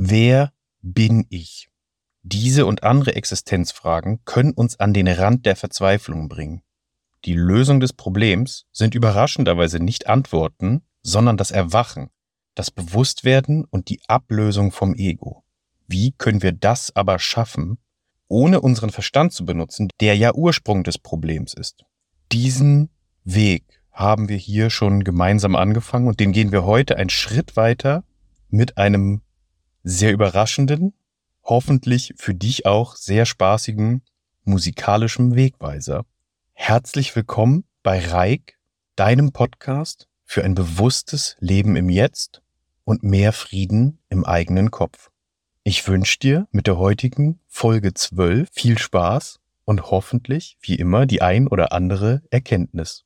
Wer bin ich? Diese und andere Existenzfragen können uns an den Rand der Verzweiflung bringen. Die Lösung des Problems sind überraschenderweise nicht Antworten, sondern das Erwachen, das Bewusstwerden und die Ablösung vom Ego. Wie können wir das aber schaffen, ohne unseren Verstand zu benutzen, der ja Ursprung des Problems ist? Diesen Weg haben wir hier schon gemeinsam angefangen und den gehen wir heute einen Schritt weiter mit einem sehr überraschenden, hoffentlich für dich auch sehr spaßigen musikalischen Wegweiser. Herzlich willkommen bei Reik, deinem Podcast für ein bewusstes Leben im Jetzt und mehr Frieden im eigenen Kopf. Ich wünsche dir mit der heutigen Folge 12 viel Spaß und hoffentlich, wie immer, die ein oder andere Erkenntnis.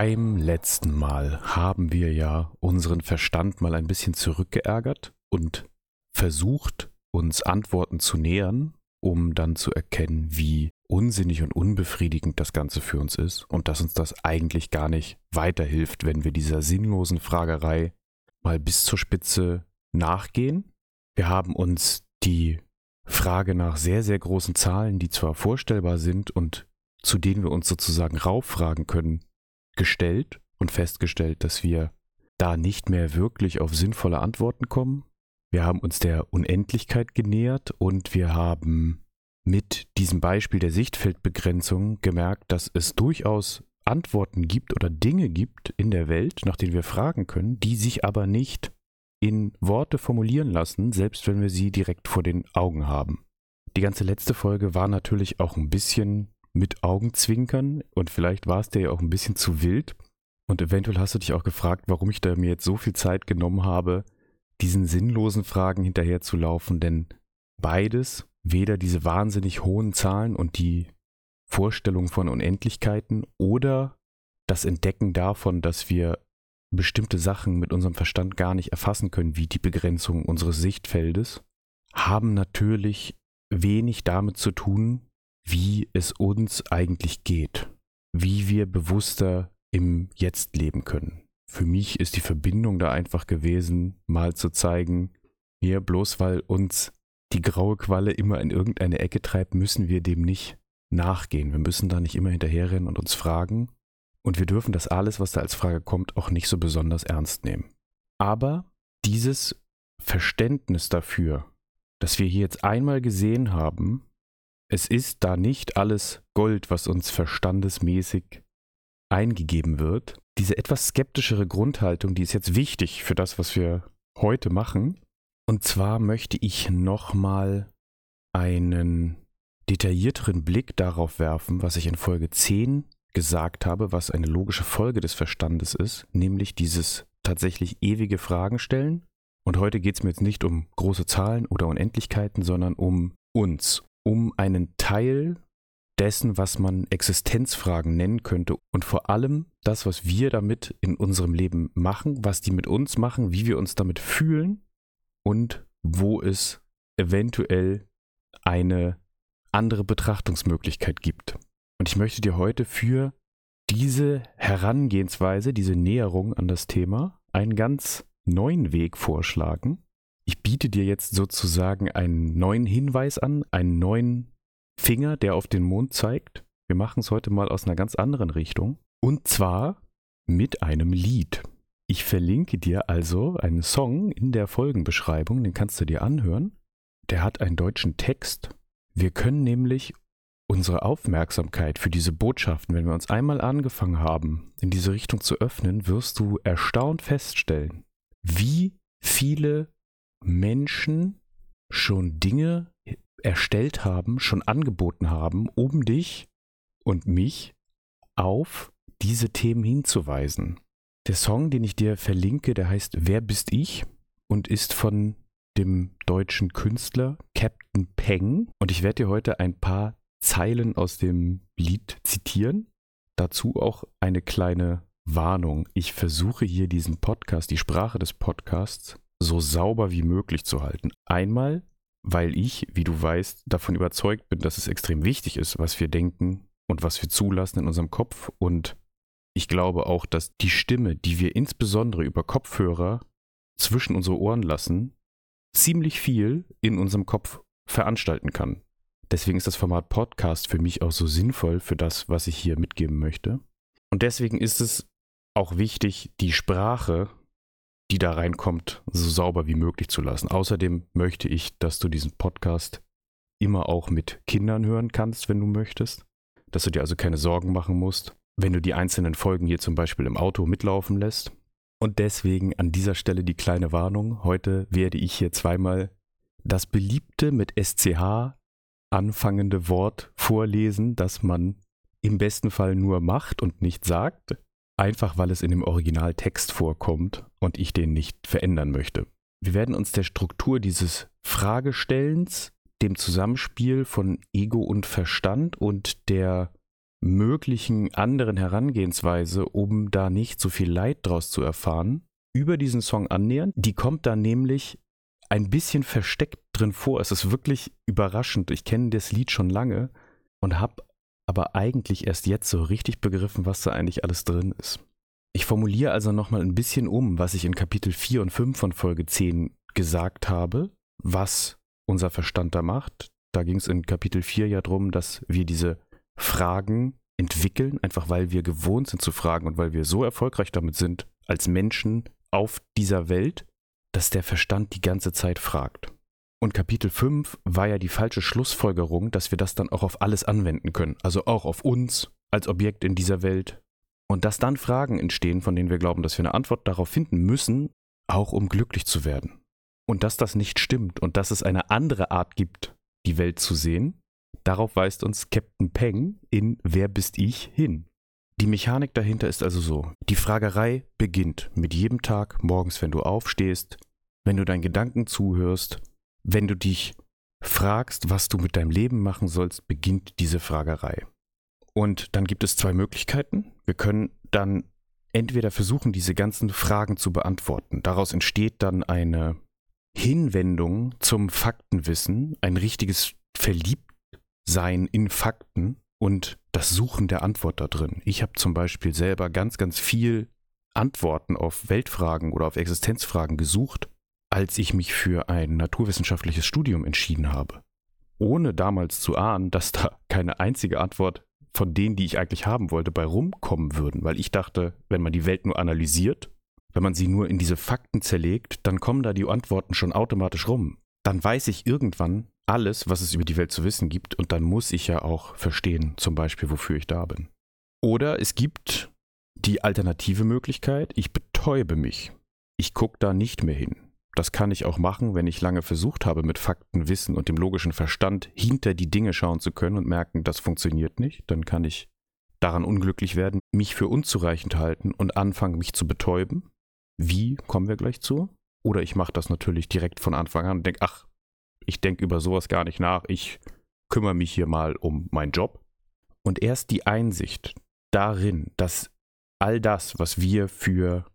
Beim letzten Mal haben wir ja unseren Verstand mal ein bisschen zurückgeärgert und versucht, uns Antworten zu nähern, um dann zu erkennen, wie unsinnig und unbefriedigend das Ganze für uns ist und dass uns das eigentlich gar nicht weiterhilft, wenn wir dieser sinnlosen Fragerei mal bis zur Spitze nachgehen. Wir haben uns die Frage nach sehr, sehr großen Zahlen, die zwar vorstellbar sind und zu denen wir uns sozusagen rauffragen können, gestellt und festgestellt, dass wir da nicht mehr wirklich auf sinnvolle Antworten kommen. Wir haben uns der Unendlichkeit genähert und wir haben mit diesem Beispiel der Sichtfeldbegrenzung gemerkt, dass es durchaus Antworten gibt oder Dinge gibt in der Welt, nach denen wir fragen können, die sich aber nicht in Worte formulieren lassen, selbst wenn wir sie direkt vor den Augen haben. Die ganze letzte Folge war natürlich auch ein bisschen mit Augenzwinkern und vielleicht war es dir ja auch ein bisschen zu wild. Und eventuell hast du dich auch gefragt, warum ich da mir jetzt so viel Zeit genommen habe, diesen sinnlosen Fragen hinterherzulaufen, denn beides, weder diese wahnsinnig hohen Zahlen und die Vorstellung von Unendlichkeiten oder das Entdecken davon, dass wir bestimmte Sachen mit unserem Verstand gar nicht erfassen können, wie die Begrenzung unseres Sichtfeldes, haben natürlich wenig damit zu tun, wie es uns eigentlich geht, wie wir bewusster im Jetzt leben können. Für mich ist die Verbindung da einfach gewesen, mal zu zeigen, hier bloß weil uns die graue Qualle immer in irgendeine Ecke treibt, müssen wir dem nicht nachgehen. Wir müssen da nicht immer hinterherrennen und uns fragen. Und wir dürfen das alles, was da als Frage kommt, auch nicht so besonders ernst nehmen. Aber dieses Verständnis dafür, dass wir hier jetzt einmal gesehen haben, es ist da nicht alles Gold, was uns verstandesmäßig eingegeben wird. Diese etwas skeptischere Grundhaltung, die ist jetzt wichtig für das, was wir heute machen. Und zwar möchte ich nochmal einen detaillierteren Blick darauf werfen, was ich in Folge 10 gesagt habe, was eine logische Folge des Verstandes ist, nämlich dieses tatsächlich ewige Fragen stellen. Und heute geht es mir jetzt nicht um große Zahlen oder Unendlichkeiten, sondern um uns, um einen Teil dessen, was man Existenzfragen nennen könnte und vor allem das, was wir damit in unserem Leben machen, was die mit uns machen, wie wir uns damit fühlen und wo es eventuell eine andere Betrachtungsmöglichkeit gibt. Und ich möchte dir heute für diese Herangehensweise, diese Näherung an das Thema einen ganz neuen Weg vorschlagen, ich biete dir jetzt sozusagen einen neuen Hinweis an, einen neuen Finger, der auf den Mond zeigt. Wir machen es heute mal aus einer ganz anderen Richtung. Und zwar mit einem Lied. Ich verlinke dir also einen Song in der Folgenbeschreibung, den kannst du dir anhören. Der hat einen deutschen Text. Wir können nämlich unsere Aufmerksamkeit für diese Botschaften, wenn wir uns einmal angefangen haben, in diese Richtung zu öffnen, wirst du erstaunt feststellen, wie viele Menschen schon Dinge erstellt haben, schon angeboten haben, um dich und mich auf diese Themen hinzuweisen. Der Song, den ich dir verlinke, der heißt Wer bist ich und ist von dem deutschen Künstler Captain Peng. Und ich werde dir heute ein paar Zeilen aus dem Lied zitieren. Dazu auch eine kleine Warnung. Ich versuche hier diesen Podcast, die Sprache des Podcasts, so sauber wie möglich zu halten. Einmal, weil ich, wie du weißt, davon überzeugt bin, dass es extrem wichtig ist, was wir denken und was wir zulassen in unserem Kopf. Und ich glaube auch, dass die Stimme, die wir insbesondere über Kopfhörer zwischen unsere Ohren lassen, ziemlich viel in unserem Kopf veranstalten kann. Deswegen ist das Format Podcast für mich auch so sinnvoll für das, was ich hier mitgeben möchte. Und deswegen ist es auch wichtig, die Sprache, die da reinkommt, so sauber wie möglich zu lassen. Außerdem möchte ich, dass du diesen Podcast immer auch mit Kindern hören kannst, wenn du möchtest. Dass du dir also keine Sorgen machen musst, wenn du die einzelnen Folgen hier zum Beispiel im Auto mitlaufen lässt. Und deswegen an dieser Stelle die kleine Warnung. Heute werde ich hier zweimal das beliebte mit SCH anfangende Wort vorlesen, das man im besten Fall nur macht und nicht sagt, einfach weil es in dem Originaltext vorkommt und ich den nicht verändern möchte. Wir werden uns der Struktur dieses Fragestellens, dem Zusammenspiel von Ego und Verstand und der möglichen anderen Herangehensweise, um da nicht so viel Leid draus zu erfahren, über diesen Song annähern. Die kommt dann nämlich ein bisschen versteckt drin vor. Es ist wirklich überraschend. Ich kenne das Lied schon lange und habe aber eigentlich erst jetzt so richtig begriffen, was da eigentlich alles drin ist. Ich formuliere also nochmal ein bisschen um, was ich in Kapitel 4 und 5 von Folge 10 gesagt habe, was unser Verstand da macht. Da ging es in Kapitel 4 ja darum, dass wir diese Fragen entwickeln, einfach weil wir gewohnt sind zu fragen und weil wir so erfolgreich damit sind, als Menschen auf dieser Welt, dass der Verstand die ganze Zeit fragt. Und Kapitel 5 war ja die falsche Schlussfolgerung, dass wir das dann auch auf alles anwenden können, also auch auf uns als Objekt in dieser Welt. Und dass dann Fragen entstehen, von denen wir glauben, dass wir eine Antwort darauf finden müssen, auch um glücklich zu werden. Und dass das nicht stimmt und dass es eine andere Art gibt, die Welt zu sehen, darauf weist uns Captain Peng in Wer bist ich hin. Die Mechanik dahinter ist also so. Die Fragerei beginnt mit jedem Tag morgens, wenn du aufstehst, wenn du deinen Gedanken zuhörst, wenn du dich fragst, was du mit deinem Leben machen sollst, beginnt diese Fragerei. Und dann gibt es zwei Möglichkeiten. Wir können dann entweder versuchen, diese ganzen Fragen zu beantworten. Daraus entsteht dann eine Hinwendung zum Faktenwissen, ein richtiges Verliebtsein in Fakten und das Suchen der Antwort da drin. Ich habe zum Beispiel selber ganz, ganz viel Antworten auf Weltfragen oder auf Existenzfragen gesucht, als ich mich für ein naturwissenschaftliches Studium entschieden habe. Ohne damals zu ahnen, dass da keine einzige Antwort von denen, die ich eigentlich haben wollte, bei rumkommen würden, weil ich dachte, wenn man die Welt nur analysiert, wenn man sie nur in diese Fakten zerlegt, dann kommen da die Antworten schon automatisch rum. Dann weiß ich irgendwann, alles, was es über die Welt zu wissen gibt, und dann muss ich ja auch verstehen, zum Beispiel, wofür ich da bin. Oder es gibt die alternative Möglichkeit, ich betäube mich. Ich gucke da nicht mehr hin. Das kann ich auch machen, wenn ich lange versucht habe, mit Fakten, Wissen und dem logischen Verstand hinter die Dinge schauen zu können und merken, das funktioniert nicht. Dann kann ich daran unglücklich werden, mich für unzureichend halten und anfangen, mich zu betäuben. Wie kommen wir gleich zu? Oder ich mache das natürlich direkt von Anfang an und denke, ach, ich denke über sowas gar nicht nach, ich kümmere mich hier mal um meinen Job. Und erst die Einsicht darin, dass all das, was wir für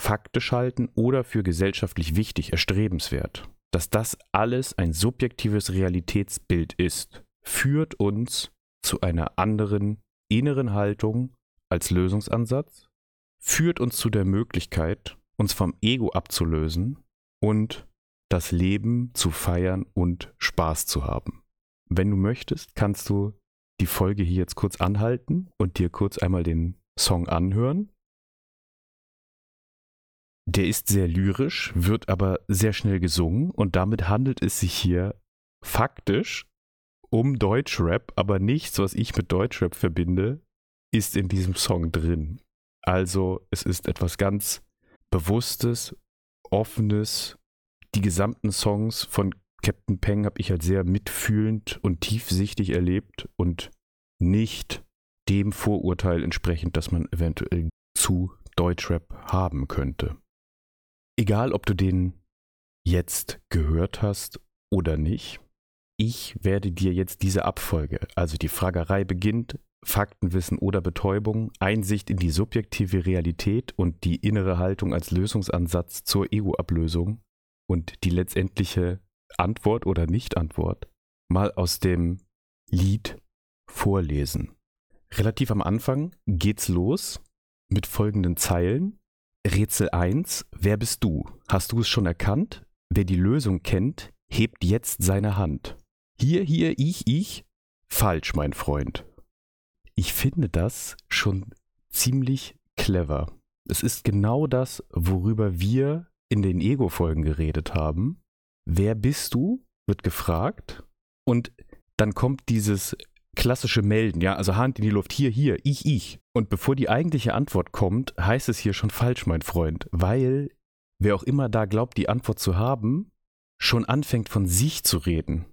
faktisch halten oder für gesellschaftlich wichtig, erstrebenswert, dass das alles ein subjektives Realitätsbild ist, führt uns zu einer anderen inneren Haltung als Lösungsansatz, führt uns zu der Möglichkeit, uns vom Ego abzulösen und das Leben zu feiern und Spaß zu haben. Wenn du möchtest, kannst du die Folge hier jetzt kurz anhalten und dir kurz einmal den Song anhören. Der ist sehr lyrisch, wird aber sehr schnell gesungen und damit handelt es sich hier faktisch um Deutschrap, aber nichts, was ich mit Deutschrap verbinde, ist in diesem Song drin. Also es ist etwas ganz Bewusstes, Offenes, die gesamten Songs von Captain Peng habe ich halt sehr mitfühlend und tiefsichtig erlebt und nicht dem Vorurteil entsprechend, dass man eventuell zu Deutschrap haben könnte. Egal, ob du den jetzt gehört hast oder nicht, ich werde dir jetzt diese Abfolge, also die Fragerei beginnt, Faktenwissen oder Betäubung, Einsicht in die subjektive Realität und die innere Haltung als Lösungsansatz zur Ego-Ablösung und die letztendliche Antwort oder Nicht-Antwort mal aus dem Lied vorlesen. Relativ am Anfang geht's los mit folgenden Zeilen. Rätsel 1, wer bist du? Hast du es schon erkannt? Wer die Lösung kennt, hebt jetzt seine Hand. Hier, hier, ich, ich. Falsch, mein Freund. Ich finde das schon ziemlich clever. Es ist genau das, worüber wir in den Ego-Folgen geredet haben. Wer bist du? wird gefragt. Und dann kommt dieses klassische Melden, ja, also Hand in die Luft, hier, hier, ich, ich. Und bevor die eigentliche Antwort kommt, heißt es hier schon falsch, mein Freund, weil wer auch immer da glaubt, die Antwort zu haben, schon anfängt von sich zu reden.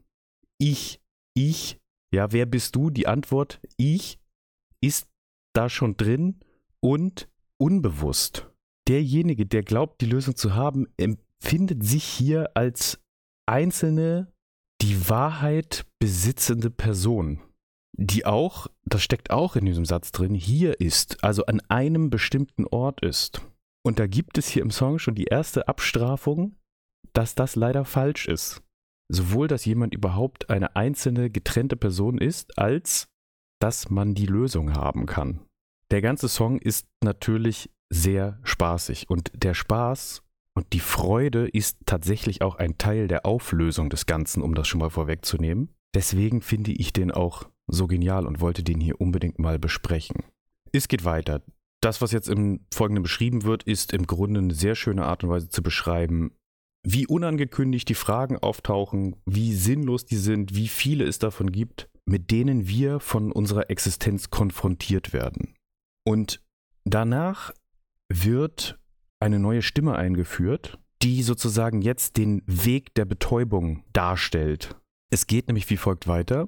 Ich, ich, ja, wer bist du? Die Antwort, ich, ist da schon drin und unbewusst. Derjenige, der glaubt, die Lösung zu haben, empfindet sich hier als einzelne, die Wahrheit besitzende Person, die auch, das steckt auch in diesem Satz drin, hier ist, also an einem bestimmten Ort ist. Und da gibt es hier im Song schon die erste Abstrafung, dass das leider falsch ist. Sowohl, dass jemand überhaupt eine einzelne getrennte Person ist, als dass man die Lösung haben kann. Der ganze Song ist natürlich sehr spaßig und der Spaß und die Freude ist tatsächlich auch ein Teil der Auflösung des Ganzen, um das schon mal vorwegzunehmen. Deswegen finde ich den auch so genial und wollte den hier unbedingt mal besprechen. Es geht weiter. Das, was jetzt im Folgenden beschrieben wird, ist im Grunde eine sehr schöne Art und Weise zu beschreiben, wie unangekündigt die Fragen auftauchen, wie sinnlos die sind, wie viele es davon gibt, mit denen wir von unserer Existenz konfrontiert werden. Und danach wird eine neue Stimme eingeführt, die sozusagen jetzt den Weg der Betäubung darstellt. Es geht nämlich wie folgt weiter.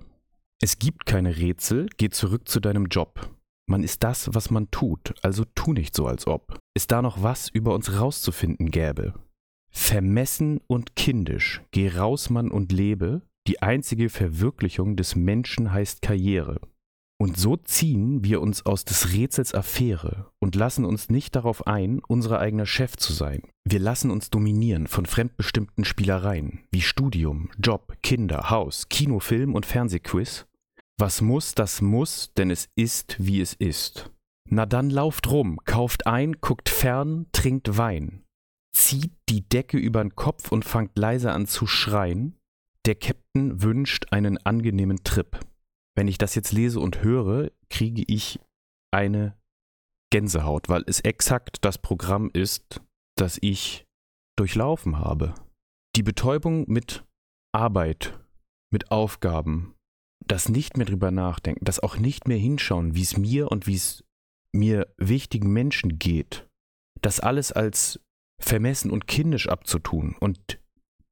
Es gibt keine Rätsel, geh zurück zu deinem Job. Man ist das, was man tut, also tu nicht so, als ob. Ist da noch was über uns rauszufinden gäbe? Vermessen und kindisch, geh raus, Mann, und lebe, die einzige Verwirklichung des Menschen heißt Karriere. Und so ziehen wir uns aus des Rätsels Affäre und lassen uns nicht darauf ein, unser eigener Chef zu sein. Wir lassen uns dominieren von fremdbestimmten Spielereien wie Studium, Job, Kinder, Haus, Kino, Film und Fernsehquiz. Was muss, das muss, denn es ist, wie es ist. Na dann lauft rum, kauft ein, guckt fern, trinkt Wein. Zieht die Decke übern Kopf und fangt leise an zu schreien. Der Captain wünscht einen angenehmen Trip. Wenn ich das jetzt lese und höre, kriege ich eine Gänsehaut, weil es exakt das Programm ist, das ich durchlaufen habe. Die Betäubung mit Arbeit, mit Aufgaben, das nicht mehr drüber nachdenken, das auch nicht mehr hinschauen, wie es mir und wie es mir wichtigen Menschen geht, das alles als vermessen und kindisch abzutun und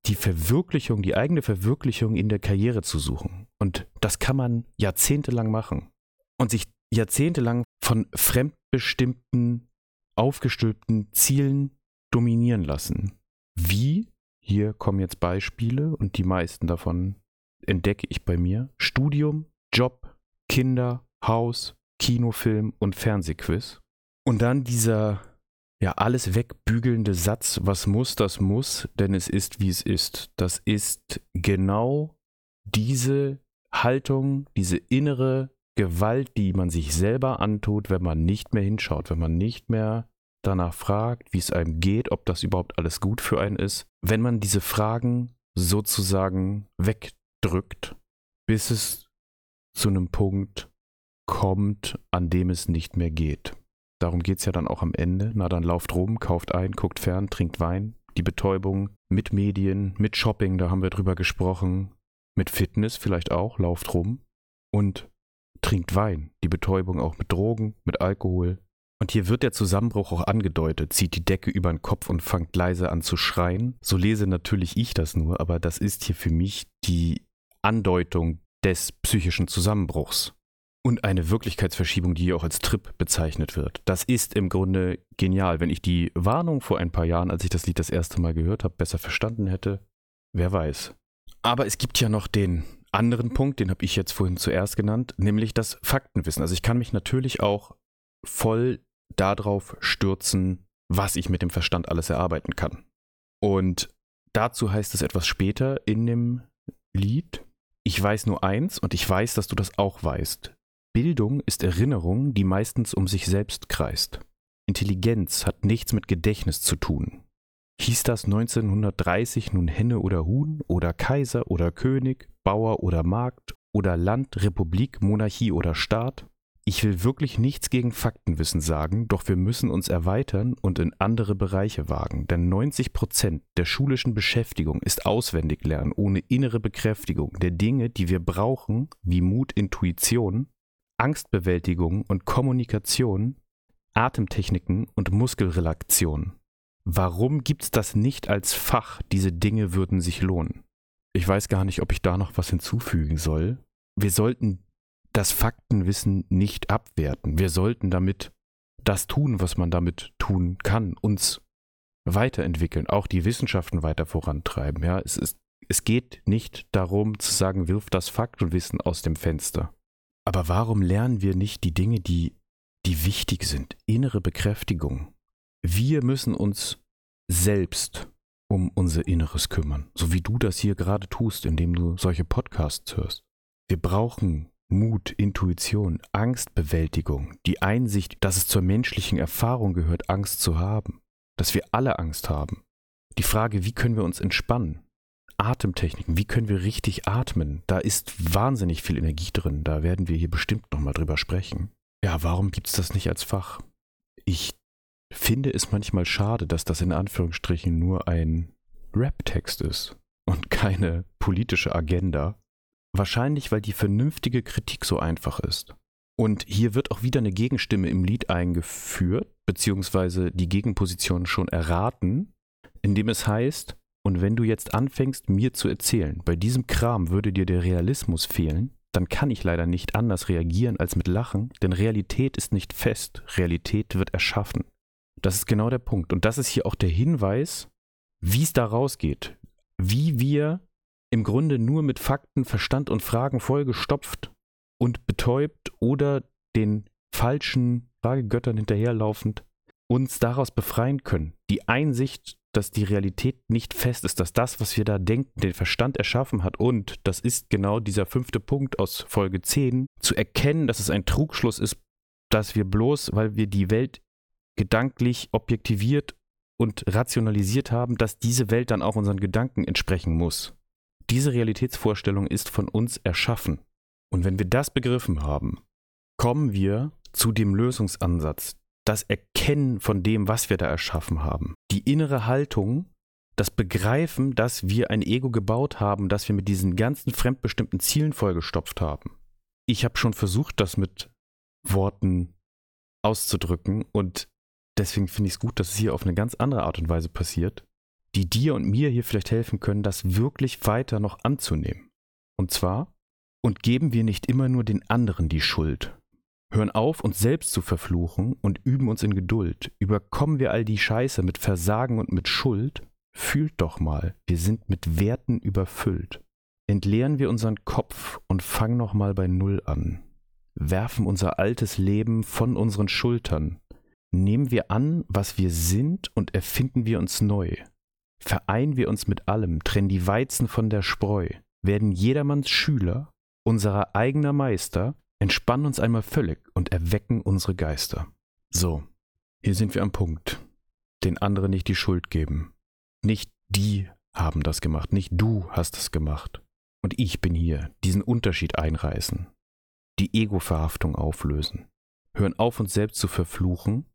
die Verwirklichung, die eigene Verwirklichung in der Karriere zu suchen. Und das kann man jahrzehntelang machen. Und sich jahrzehntelang von fremdbestimmten, aufgestülpten Zielen dominieren lassen. Wie? Hier kommen jetzt Beispiele und die meisten davon entdecke ich bei mir. Studium, Job, Kinder, Haus, Kinofilm und Fernsehquiz. Und dann dieser ja, alles wegbügelnde Satz, was muss, das muss, denn es ist, wie es ist. Das ist genau diese Haltung, diese innere Gewalt, die man sich selber antut, wenn man nicht mehr hinschaut, wenn man nicht mehr danach fragt, wie es einem geht, ob das überhaupt alles gut für einen ist. Wenn man diese Fragen sozusagen wegdrückt, bis es zu einem Punkt kommt, an dem es nicht mehr geht. Darum geht es ja dann auch am Ende. Na, dann lauft rum, kauft ein, guckt fern, trinkt Wein. Die Betäubung mit Medien, mit Shopping, da haben wir drüber gesprochen. Mit Fitness vielleicht auch, lauft rum. Und trinkt Wein. Die Betäubung auch mit Drogen, mit Alkohol. Und hier wird der Zusammenbruch auch angedeutet, zieht die Decke über den Kopf und fangt leise an zu schreien. So lese natürlich ich das nur, aber das ist hier für mich die Andeutung des psychischen Zusammenbruchs und eine Wirklichkeitsverschiebung, die auch als Trip bezeichnet wird. Das ist im Grunde genial. Wenn ich die Warnung vor ein paar Jahren, als ich das Lied das erste Mal gehört habe, besser verstanden hätte, wer weiß. Aber es gibt ja noch den anderen Punkt, den habe ich jetzt vorhin zuerst genannt, nämlich das Faktenwissen. Also ich kann mich natürlich auch voll darauf stürzen, was ich mit dem Verstand alles erarbeiten kann. Und Dazu heißt es etwas später in dem Lied. Ich weiß nur eins und ich weiß, dass du das auch weißt. Bildung ist Erinnerung, die meistens um sich selbst kreist. Intelligenz hat nichts mit Gedächtnis zu tun. Hieß das 1930 nun Henne oder Huhn oder Kaiser oder König, Bauer oder Markt oder Land, Republik, Monarchie oder Staat? Ich will wirklich nichts gegen Faktenwissen sagen, doch wir müssen uns erweitern und in andere Bereiche wagen, denn 90 Prozent der schulischen Beschäftigung ist auswendig lernen ohne innere Bekräftigung der Dinge, die wir brauchen, wie Mut, Intuition, Angstbewältigung und Kommunikation, Atemtechniken und Muskelrelaktion. Warum gibt's das nicht als Fach? Diese Dinge würden sich lohnen. Ich weiß gar nicht, ob ich da noch was hinzufügen soll. Wir sollten das Faktenwissen nicht abwerten. Wir sollten damit das tun, was man damit tun kann, uns weiterentwickeln, auch die Wissenschaften weiter vorantreiben. Ja, es, ist, es geht nicht darum zu sagen, wirf das Fakt und Wissen aus dem Fenster. Aber warum lernen wir nicht die Dinge, die, die wichtig sind? Innere Bekräftigung. Wir müssen uns selbst um unser Inneres kümmern, so wie du das hier gerade tust, indem du solche Podcasts hörst. Wir brauchen Mut, Intuition, Angstbewältigung, die Einsicht, dass es zur menschlichen Erfahrung gehört, Angst zu haben, dass wir alle Angst haben. Die Frage, wie können wir uns entspannen? Atemtechniken, wie können wir richtig atmen? Da ist wahnsinnig viel Energie drin, da werden wir hier bestimmt nochmal drüber sprechen. Ja, warum gibt es das nicht als Fach? Ich finde es manchmal schade, dass das in Anführungsstrichen nur ein Rap-Text ist und keine politische Agenda. Wahrscheinlich, weil die vernünftige Kritik so einfach ist. Und hier wird auch wieder eine Gegenstimme im Lied eingeführt, beziehungsweise die Gegenposition schon erraten, indem es heißt, und wenn du jetzt anfängst, mir zu erzählen, bei diesem Kram würde dir der Realismus fehlen, dann kann ich leider nicht anders reagieren als mit Lachen, denn Realität ist nicht fest, Realität wird erschaffen. Das ist genau der Punkt. Und das ist hier auch der Hinweis, wie es da rausgeht, wie wir im Grunde nur mit Fakten, Verstand und Fragen vollgestopft und betäubt oder den falschen Fragegöttern hinterherlaufend uns daraus befreien können. Die Einsicht, dass die Realität nicht fest ist, dass das, was wir da denken, den Verstand erschaffen hat und, das ist genau dieser fünfte Punkt aus Folge 10, zu erkennen, dass es ein Trugschluss ist, dass wir bloß, weil wir die Welt gedanklich objektiviert und rationalisiert haben, dass diese Welt dann auch unseren Gedanken entsprechen muss. Diese Realitätsvorstellung ist von uns erschaffen. Und wenn wir das begriffen haben, kommen wir zu dem Lösungsansatz, das Erkennen von dem, was wir da erschaffen haben. Die innere Haltung, das Begreifen, dass wir ein Ego gebaut haben, dass wir mit diesen ganzen fremdbestimmten Zielen vollgestopft haben. Ich habe schon versucht, das mit Worten auszudrücken und deswegen finde ich es gut, dass es hier auf eine ganz andere Art und Weise passiert die dir und mir hier vielleicht helfen können, das wirklich weiter noch anzunehmen. Und zwar, und geben wir nicht immer nur den anderen die Schuld. Hören auf, uns selbst zu verfluchen und üben uns in Geduld. Überkommen wir all die Scheiße mit Versagen und mit Schuld? Fühlt doch mal, wir sind mit Werten überfüllt. Entleeren wir unseren Kopf und fangen noch mal bei Null an. Werfen unser altes Leben von unseren Schultern. Nehmen wir an, was wir sind und erfinden wir uns neu. Vereinen wir uns mit allem, trennen die Weizen von der Spreu, werden jedermanns Schüler, unserer eigener Meister, entspannen uns einmal völlig und erwecken unsere Geister. So, hier sind wir am Punkt. Den anderen nicht die Schuld geben. Nicht die haben das gemacht, nicht du hast es gemacht. Und ich bin hier, diesen Unterschied einreißen, die Ego-Verhaftung auflösen, hören auf, uns selbst zu verfluchen,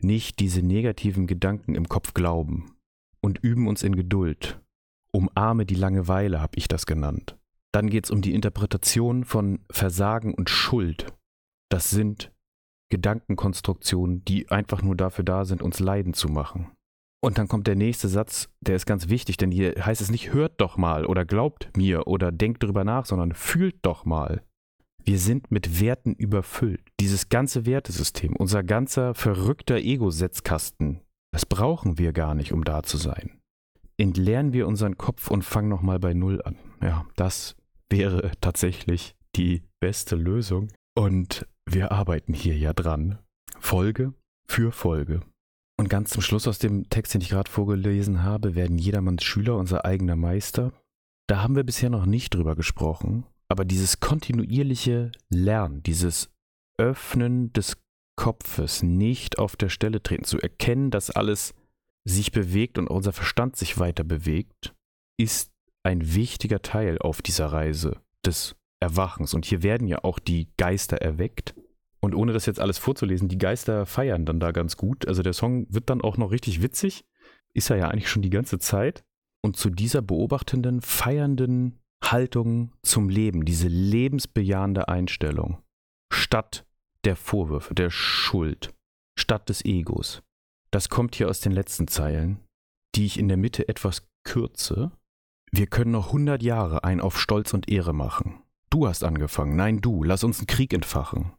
nicht diese negativen Gedanken im Kopf glauben, und üben uns in Geduld. Umarme die Langeweile, habe ich das genannt. Dann geht es um die Interpretation von Versagen und Schuld. Das sind Gedankenkonstruktionen, die einfach nur dafür da sind, uns leiden zu machen. Und dann kommt der nächste Satz, der ist ganz wichtig, denn hier heißt es nicht hört doch mal oder glaubt mir oder denkt drüber nach, sondern fühlt doch mal. Wir sind mit Werten überfüllt. Dieses ganze Wertesystem, unser ganzer verrückter Ego-Setzkasten, das brauchen wir gar nicht, um da zu sein. Entleeren wir unseren Kopf und fangen nochmal bei Null an. Ja, das wäre tatsächlich die beste Lösung. Und wir arbeiten hier ja dran. Folge für Folge. Und ganz zum Schluss aus dem Text, den ich gerade vorgelesen habe, werden jedermanns Schüler unser eigener Meister. Da haben wir bisher noch nicht drüber gesprochen, aber dieses kontinuierliche Lernen, dieses Öffnen des Kopfes, nicht auf der Stelle treten, zu erkennen, dass alles sich bewegt und unser Verstand sich weiter bewegt, ist ein wichtiger Teil auf dieser Reise des Erwachens. Und hier werden ja auch die Geister erweckt. Und ohne das jetzt alles vorzulesen, die Geister feiern dann da ganz gut. Also der Song wird dann auch noch richtig witzig. Ist er ja eigentlich schon die ganze Zeit. Und zu dieser beobachtenden, feiernden Haltung zum Leben, diese lebensbejahende Einstellung, statt der Vorwürfe, der Schuld, statt des Egos. Das kommt hier aus den letzten Zeilen, die ich in der Mitte etwas kürze. Wir können noch hundert Jahre ein auf Stolz und Ehre machen. Du hast angefangen, nein du, lass uns einen Krieg entfachen.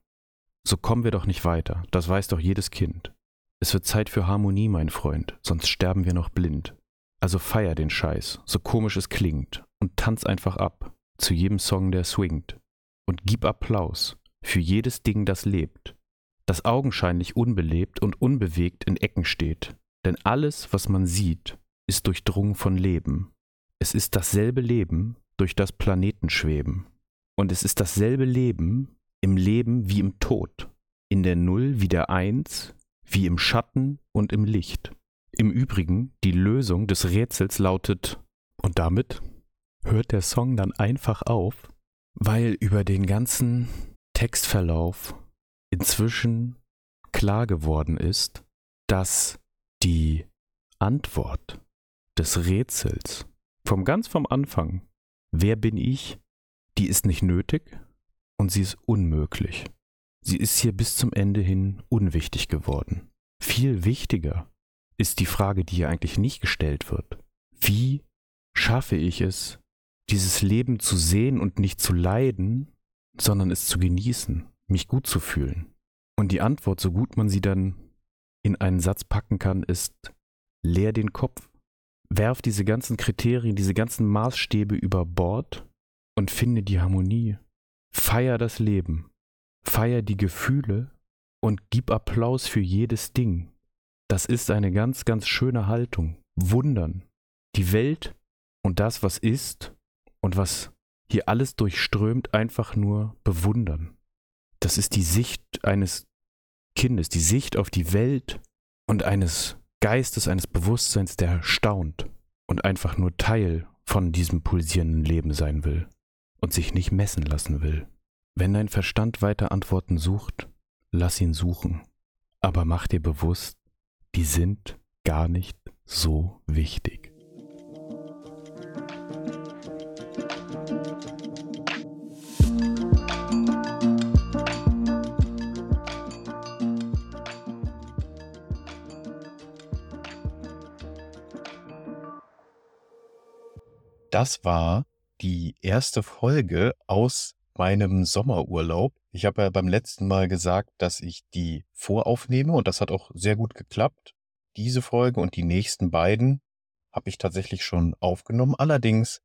So kommen wir doch nicht weiter, das weiß doch jedes Kind. Es wird Zeit für Harmonie, mein Freund, sonst sterben wir noch blind. Also feier den Scheiß, so komisch es klingt, und tanz einfach ab, zu jedem Song, der swingt. Und gib Applaus für jedes Ding, das lebt, das augenscheinlich unbelebt und unbewegt in Ecken steht. Denn alles, was man sieht, ist durchdrungen von Leben. Es ist dasselbe Leben, durch das Planeten schweben. Und es ist dasselbe Leben im Leben wie im Tod, in der Null wie der Eins, wie im Schatten und im Licht. Im Übrigen, die Lösung des Rätsels lautet, und damit hört der Song dann einfach auf, weil über den ganzen Textverlauf inzwischen klar geworden ist, dass die Antwort des Rätsels vom ganz vom Anfang, wer bin ich, die ist nicht nötig und sie ist unmöglich. Sie ist hier bis zum Ende hin unwichtig geworden. Viel wichtiger ist die Frage, die hier eigentlich nicht gestellt wird. Wie schaffe ich es, dieses Leben zu sehen und nicht zu leiden, sondern es zu genießen, mich gut zu fühlen? Und die Antwort, so gut man sie dann in einen Satz packen kann, ist, leer den Kopf, werf diese ganzen Kriterien, diese ganzen Maßstäbe über Bord und finde die Harmonie. Feier das Leben, feier die Gefühle und gib Applaus für jedes Ding. Das ist eine ganz, ganz schöne Haltung. Wundern. Die Welt und das, was ist und was hier alles durchströmt, einfach nur bewundern. Das ist die Sicht eines Kindes, die Sicht auf die Welt und eines Geistes, eines Bewusstseins, der staunt und einfach nur Teil von diesem pulsierenden Leben sein will und sich nicht messen lassen will. Wenn dein Verstand weiter Antworten sucht, lass ihn suchen, aber mach dir bewusst, die sind gar nicht so wichtig. Das war die erste Folge aus meinem Sommerurlaub. Ich habe ja beim letzten Mal gesagt, dass ich die voraufnehme und das hat auch sehr gut geklappt. Diese Folge und die nächsten beiden habe ich tatsächlich schon aufgenommen. Allerdings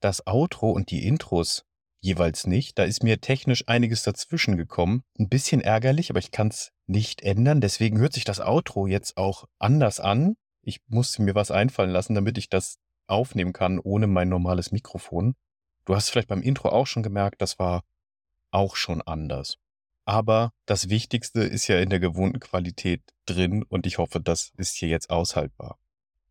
das Outro und die Intros jeweils nicht. Da ist mir technisch einiges dazwischen gekommen. Ein bisschen ärgerlich, aber ich kann es nicht ändern. Deswegen hört sich das Outro jetzt auch anders an. Ich musste mir was einfallen lassen, damit ich das aufnehmen kann ohne mein normales Mikrofon. Du hast vielleicht beim Intro auch schon gemerkt, das war auch schon anders. Aber das Wichtigste ist ja in der gewohnten Qualität drin und ich hoffe, das ist hier jetzt aushaltbar.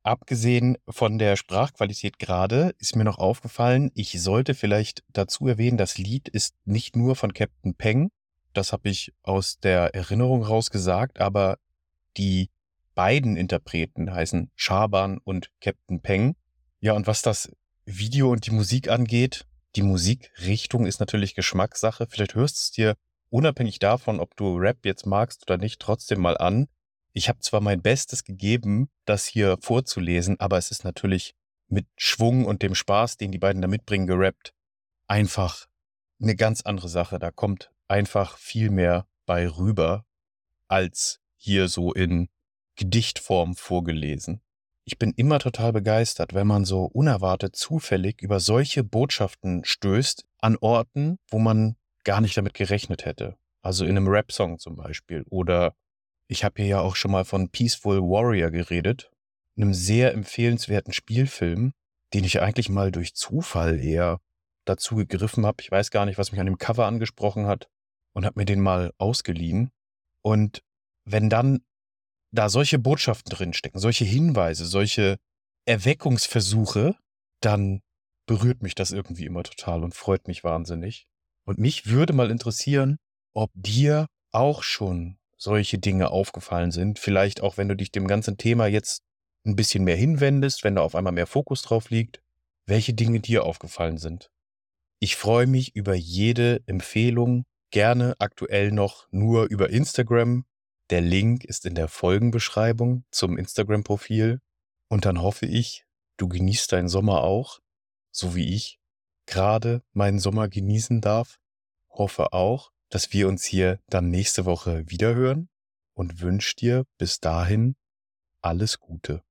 Abgesehen von der Sprachqualität gerade ist mir noch aufgefallen, ich sollte vielleicht dazu erwähnen, das Lied ist nicht nur von Captain Peng, das habe ich aus der Erinnerung raus gesagt, aber die beiden Interpreten heißen Schaban und Captain Peng ja, und was das Video und die Musik angeht, die Musikrichtung ist natürlich Geschmackssache. Vielleicht hörst du es dir unabhängig davon, ob du Rap jetzt magst oder nicht, trotzdem mal an. Ich habe zwar mein Bestes gegeben, das hier vorzulesen, aber es ist natürlich mit Schwung und dem Spaß, den die beiden da mitbringen, gerappt, einfach eine ganz andere Sache. Da kommt einfach viel mehr bei rüber, als hier so in Gedichtform vorgelesen. Ich bin immer total begeistert, wenn man so unerwartet zufällig über solche Botschaften stößt an Orten, wo man gar nicht damit gerechnet hätte. Also in einem Rap-Song zum Beispiel oder Ich habe hier ja auch schon mal von Peaceful Warrior geredet, einem sehr empfehlenswerten Spielfilm, den ich eigentlich mal durch Zufall eher dazu gegriffen habe. Ich weiß gar nicht, was mich an dem Cover angesprochen hat und habe mir den mal ausgeliehen. Und wenn dann da solche Botschaften drinstecken, solche Hinweise, solche Erweckungsversuche, dann berührt mich das irgendwie immer total und freut mich wahnsinnig. Und mich würde mal interessieren, ob dir auch schon solche Dinge aufgefallen sind. Vielleicht auch, wenn du dich dem ganzen Thema jetzt ein bisschen mehr hinwendest, wenn da auf einmal mehr Fokus drauf liegt, welche Dinge dir aufgefallen sind. Ich freue mich über jede Empfehlung, gerne aktuell noch nur über Instagram. Der Link ist in der Folgenbeschreibung zum Instagram-Profil. Und dann hoffe ich, du genießt deinen Sommer auch, so wie ich gerade meinen Sommer genießen darf. Hoffe auch, dass wir uns hier dann nächste Woche wiederhören und wünsche dir bis dahin alles Gute.